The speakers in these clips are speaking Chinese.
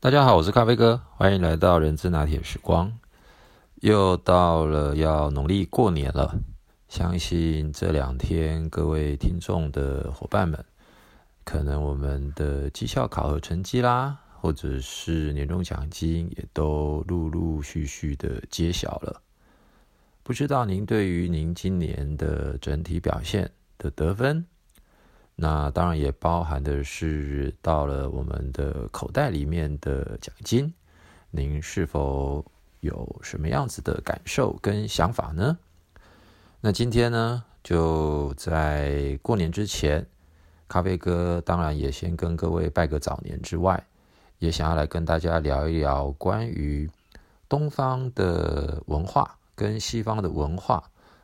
大家好，我是咖啡哥，欢迎来到人之拿铁时光。又到了要农历过年了，相信这两天各位听众的伙伴们，可能我们的绩效考核成绩啦，或者是年终奖金也都陆陆续续的揭晓了。不知道您对于您今年的整体表现的得分，那当然也包含的是到了我们的口袋里面的奖金，您是否有什么样子的感受跟想法呢？那今天呢，就在过年之前，咖啡哥当然也先跟各位拜个早年之外，也想要来跟大家聊一聊关于东方的文化。跟西方的文化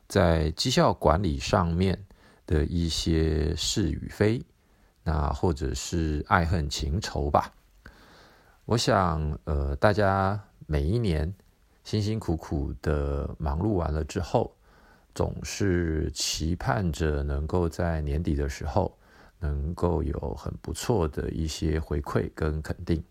在绩效管理上面的一些是与非，那或者是爱恨情仇吧。我想，呃，大家每一年辛辛苦苦的忙碌完了之后，总是期盼着能够在年底的时候，能够有很不错的一些回馈跟肯定。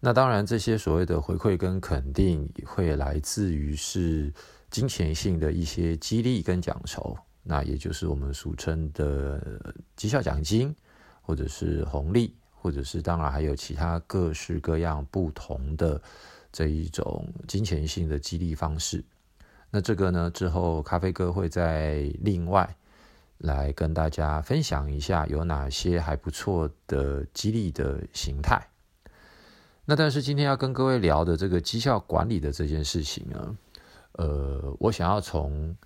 那当然，这些所谓的回馈跟肯定，会来自于是金钱性的一些激励跟奖酬，那也就是我们俗称的绩效奖金，或者是红利，或者是当然还有其他各式各样不同的这一种金钱性的激励方式。那这个呢，之后咖啡哥会在另外来跟大家分享一下，有哪些还不错的激励的形态。那但是今天要跟各位聊的这个绩效管理的这件事情呢，呃，我想要从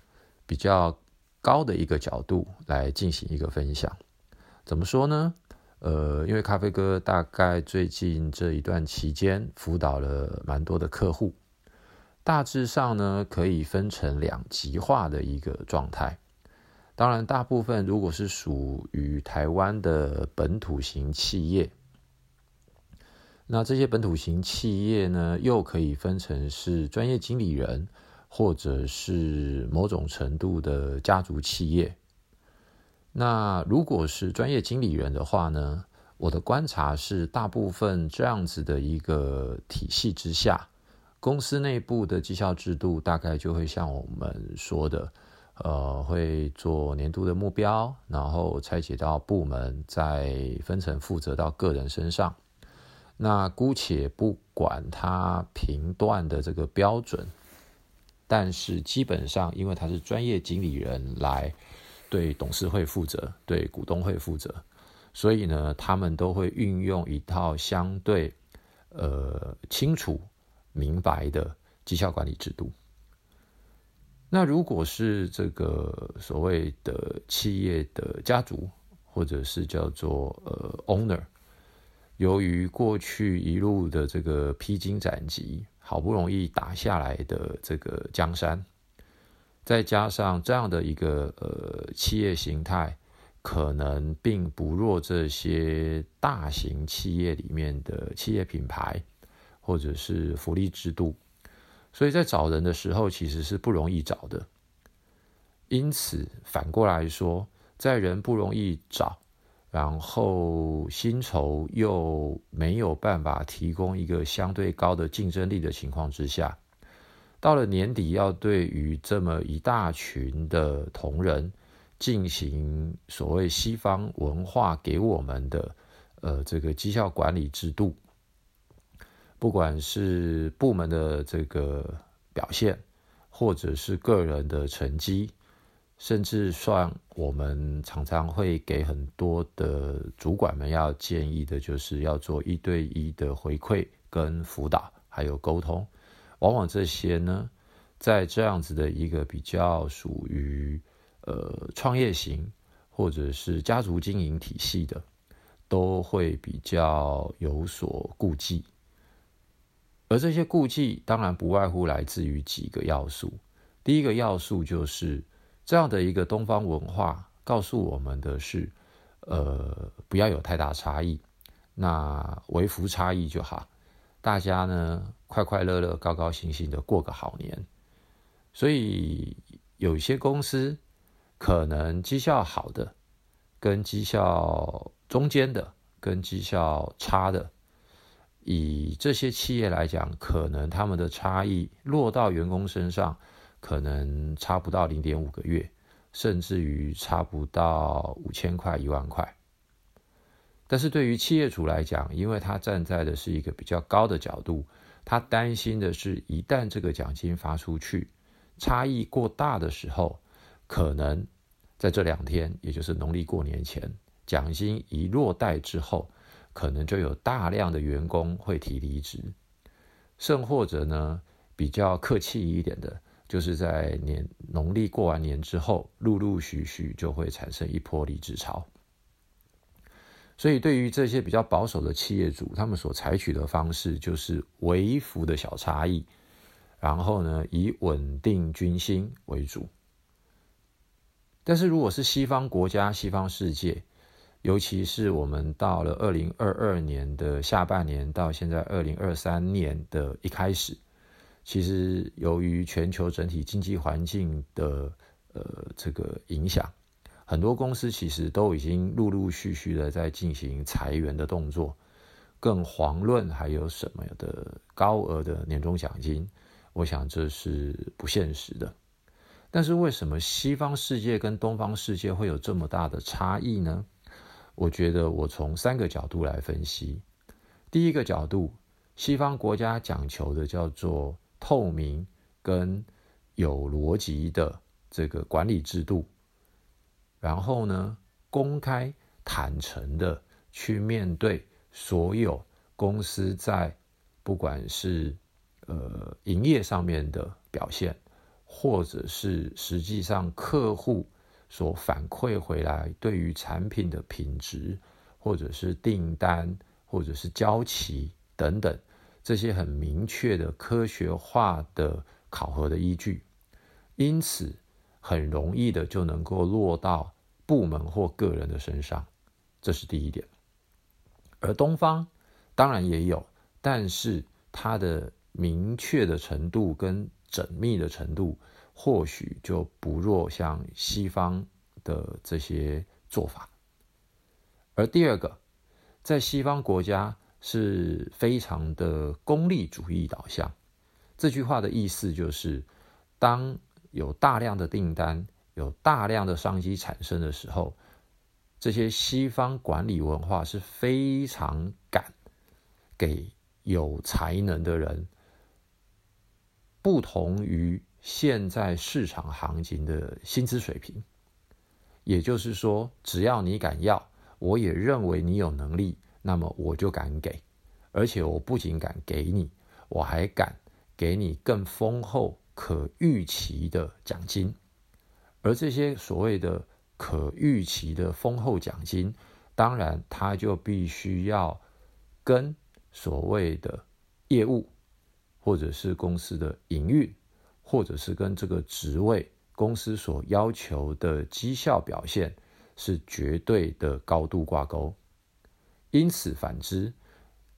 比较高的一个角度来进行一个分享。怎么说呢？呃，因为咖啡哥大概最近这一段期间辅导了蛮多的客户，大致上呢可以分成两极化的一个状态。当然，大部分如果是属于台湾的本土型企业。那这些本土型企业呢，又可以分成是专业经理人，或者是某种程度的家族企业。那如果是专业经理人的话呢，我的观察是，大部分这样子的一个体系之下，公司内部的绩效制度大概就会像我们说的，呃，会做年度的目标，然后拆解到部门，再分成负责到个人身上。那姑且不管他评断的这个标准，但是基本上，因为他是专业经理人来对董事会负责、对股东会负责，所以呢，他们都会运用一套相对呃清楚明白的绩效管理制度。那如果是这个所谓的企业的家族，或者是叫做呃 owner。由于过去一路的这个披荆斩棘，好不容易打下来的这个江山，再加上这样的一个呃企业形态，可能并不弱这些大型企业里面的企业品牌或者是福利制度，所以在找人的时候其实是不容易找的。因此反过来说，在人不容易找。然后薪酬又没有办法提供一个相对高的竞争力的情况之下，到了年底要对于这么一大群的同仁进行所谓西方文化给我们的呃这个绩效管理制度，不管是部门的这个表现，或者是个人的成绩。甚至算我们常常会给很多的主管们要建议的，就是要做一对一的回馈跟辅导，还有沟通。往往这些呢，在这样子的一个比较属于呃创业型或者是家族经营体系的，都会比较有所顾忌。而这些顾忌当然不外乎来自于几个要素。第一个要素就是。这样的一个东方文化告诉我们的是，呃，不要有太大差异，那微服差异就好，大家呢快快乐乐、高高兴兴的过个好年。所以有些公司可能绩效好的，跟绩效中间的，跟绩效差的，以这些企业来讲，可能他们的差异落到员工身上，可能差不到零点五个月，甚至于差不到五千块、一万块。但是对于企业主来讲，因为他站在的是一个比较高的角度，他担心的是，一旦这个奖金发出去，差异过大的时候，可能在这两天，也就是农历过年前，奖金一落袋之后。可能就有大量的员工会提离职，甚或者呢，比较客气一点的，就是在年农历过完年之后，陆陆续续就会产生一波离职潮。所以，对于这些比较保守的企业主，他们所采取的方式就是微幅的小差异，然后呢，以稳定军心为主。但是，如果是西方国家、西方世界，尤其是我们到了二零二二年的下半年，到现在二零二三年的一开始，其实由于全球整体经济环境的呃这个影响，很多公司其实都已经陆陆续续的在进行裁员的动作，更遑论还有什么的高额的年终奖金，我想这是不现实的。但是为什么西方世界跟东方世界会有这么大的差异呢？我觉得我从三个角度来分析。第一个角度，西方国家讲求的叫做透明跟有逻辑的这个管理制度，然后呢，公开坦诚的去面对所有公司在不管是呃营业上面的表现，或者是实际上客户。所反馈回来对于产品的品质，或者是订单，或者是交期等等这些很明确的科学化的考核的依据，因此很容易的就能够落到部门或个人的身上，这是第一点。而东方当然也有，但是它的明确的程度跟缜密的程度。或许就不弱像西方的这些做法，而第二个，在西方国家是非常的功利主义导向。这句话的意思就是，当有大量的订单、有大量的商机产生的时候，这些西方管理文化是非常敢给有才能的人，不同于。现在市场行情的薪资水平，也就是说，只要你敢要，我也认为你有能力，那么我就敢给，而且我不仅敢给你，我还敢给你更丰厚、可预期的奖金。而这些所谓的可预期的丰厚奖金，当然它就必须要跟所谓的业务或者是公司的营运。或者是跟这个职位公司所要求的绩效表现是绝对的高度挂钩，因此反之，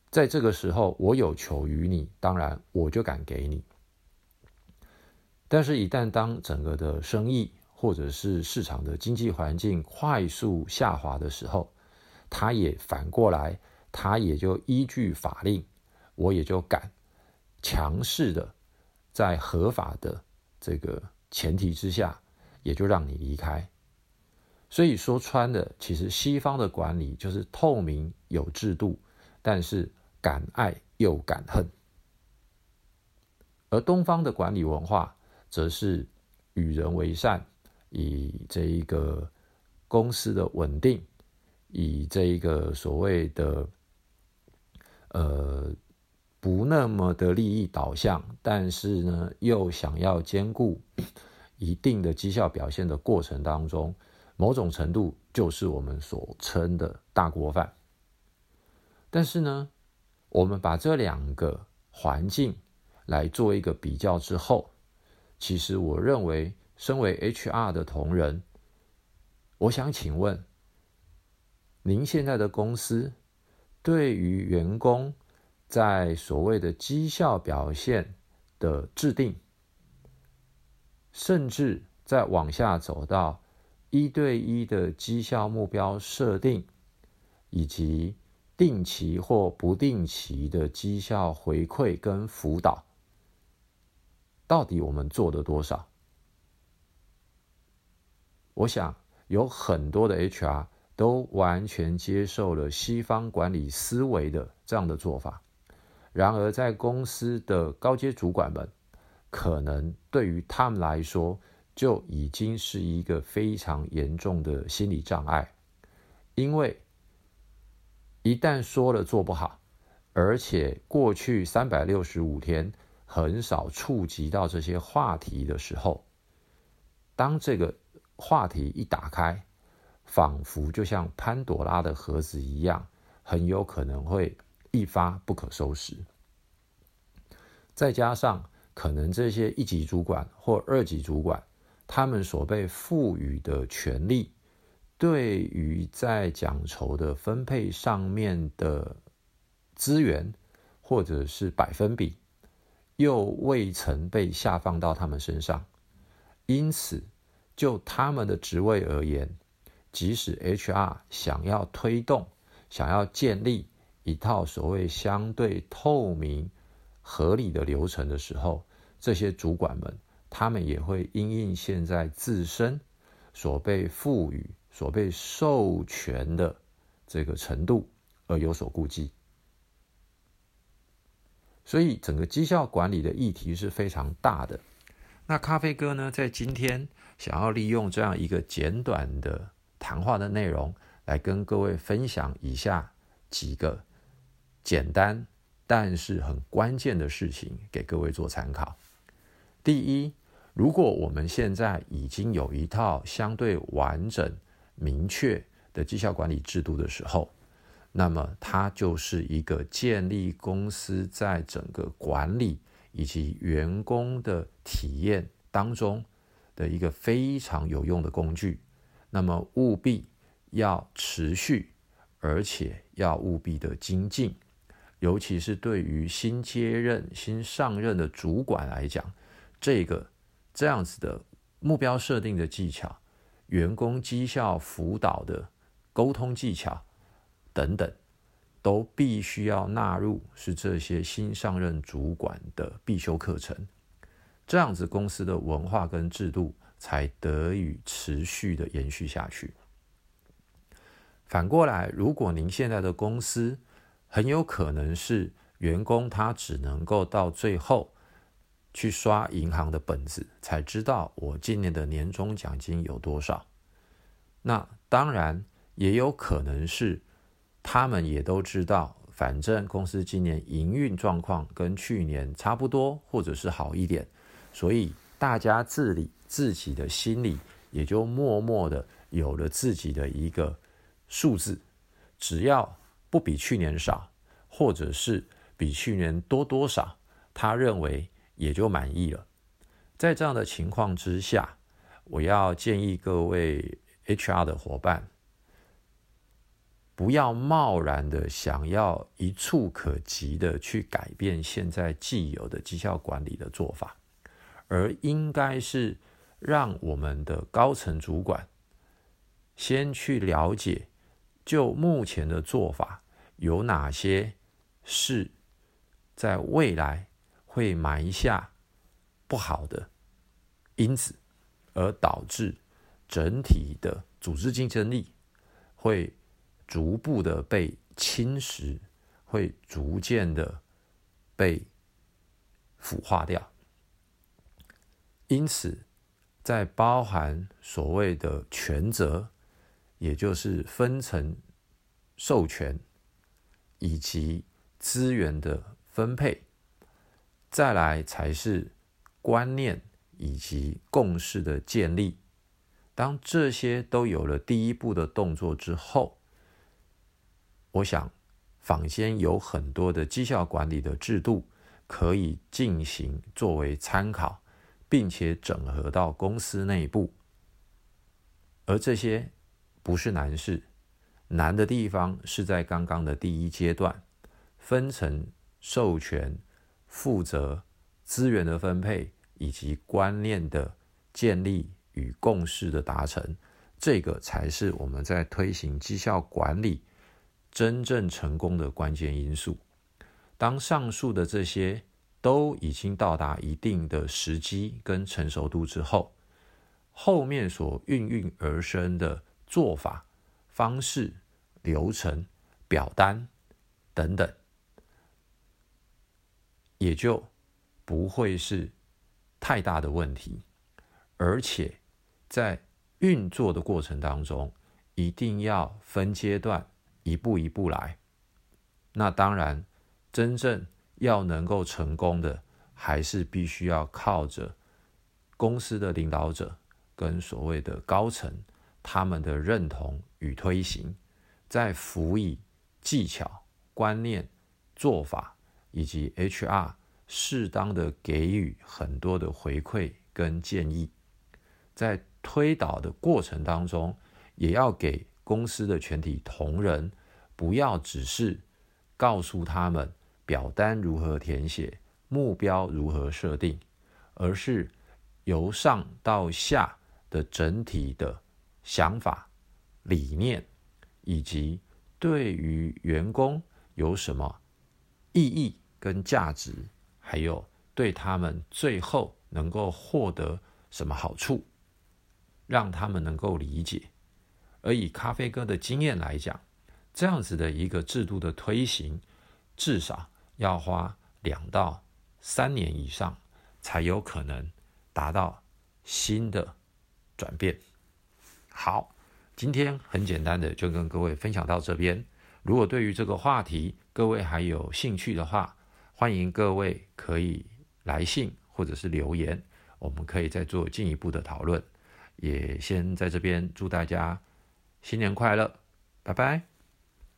在这个时候我有求于你，当然我就敢给你。但是，一旦当整个的生意或者是市场的经济环境快速下滑的时候，他也反过来，他也就依据法令，我也就敢强势的。在合法的这个前提之下，也就让你离开。所以说穿的，其实西方的管理就是透明有制度，但是敢爱又敢恨；而东方的管理文化，则是与人为善，以这一个公司的稳定，以这一个所谓的呃。不那么的利益导向，但是呢，又想要兼顾一定的绩效表现的过程当中，某种程度就是我们所称的大锅饭。但是呢，我们把这两个环境来做一个比较之后，其实我认为，身为 HR 的同仁，我想请问，您现在的公司对于员工？在所谓的绩效表现的制定，甚至再往下走到一对一的绩效目标设定，以及定期或不定期的绩效回馈跟辅导，到底我们做了多少？我想有很多的 HR 都完全接受了西方管理思维的这样的做法，然而在公司的高阶主管们，可能对于他们来说就已经是一个非常严重的心理障碍，因为一旦说了做不好，而且过去三百六十五天很少触及到这些话题的时候，当这个。话题一打开，仿佛就像潘朵拉的盒子一样，很有可能会一发不可收拾。再加上可能这些一级主管或二级主管，他们所被赋予的权利，对于在奖酬的分配上面的资源或者是百分比，又未曾被下放到他们身上，因此。就他们的职位而言，即使 HR 想要推动、想要建立一套所谓相对透明、合理的流程的时候，这些主管们他们也会因应现在自身所被赋予、所被授权的这个程度而有所顾忌。所以，整个绩效管理的议题是非常大的。那咖啡哥呢，在今天。想要利用这样一个简短的谈话的内容，来跟各位分享以下几个简单但是很关键的事情，给各位做参考。第一，如果我们现在已经有一套相对完整、明确的绩效管理制度的时候，那么它就是一个建立公司在整个管理以及员工的体验当中。的一个非常有用的工具，那么务必要持续，而且要务必的精进，尤其是对于新接任、新上任的主管来讲，这个这样子的目标设定的技巧、员工绩效辅导的沟通技巧等等，都必须要纳入是这些新上任主管的必修课程。这样子，公司的文化跟制度才得以持续的延续下去。反过来，如果您现在的公司很有可能是员工，他只能够到最后去刷银行的本子，才知道我今年的年终奖金有多少。那当然也有可能是他们也都知道，反正公司今年营运状况跟去年差不多，或者是好一点。所以大家自理自己的心里，也就默默的有了自己的一个数字，只要不比去年少，或者是比去年多多少，他认为也就满意了。在这样的情况之下，我要建议各位 HR 的伙伴，不要贸然的想要一触可及的去改变现在既有的绩效管理的做法。而应该是让我们的高层主管先去了解，就目前的做法有哪些是在未来会埋下不好的因子，而导致整体的组织竞争力会逐步的被侵蚀，会逐渐的被腐化掉。因此，在包含所谓的权责，也就是分层授权以及资源的分配，再来才是观念以及共识的建立。当这些都有了第一步的动作之后，我想坊间有很多的绩效管理的制度可以进行作为参考。并且整合到公司内部，而这些不是难事，难的地方是在刚刚的第一阶段，分成授权、负责、资源的分配以及观念的建立与共识的达成，这个才是我们在推行绩效管理真正成功的关键因素。当上述的这些都已经到达一定的时机跟成熟度之后，后面所孕育而生的做法、方式、流程、表单等等，也就不会是太大的问题。而且在运作的过程当中，一定要分阶段、一步一步来。那当然，真正要能够成功的，还是必须要靠着公司的领导者。跟所谓的高层他们的认同与推行，再辅以技巧、观念、做法，以及 HR 适当的给予很多的回馈跟建议，在推导的过程当中，也要给公司的全体同仁，不要只是告诉他们表单如何填写、目标如何设定，而是由上到下。的整体的想法、理念，以及对于员工有什么意义跟价值，还有对他们最后能够获得什么好处，让他们能够理解。而以咖啡哥的经验来讲，这样子的一个制度的推行，至少要花两到三年以上，才有可能达到新的。转变好，今天很简单的就跟各位分享到这边。如果对于这个话题各位还有兴趣的话，欢迎各位可以来信或者是留言，我们可以再做进一步的讨论。也先在这边祝大家新年快乐，拜拜。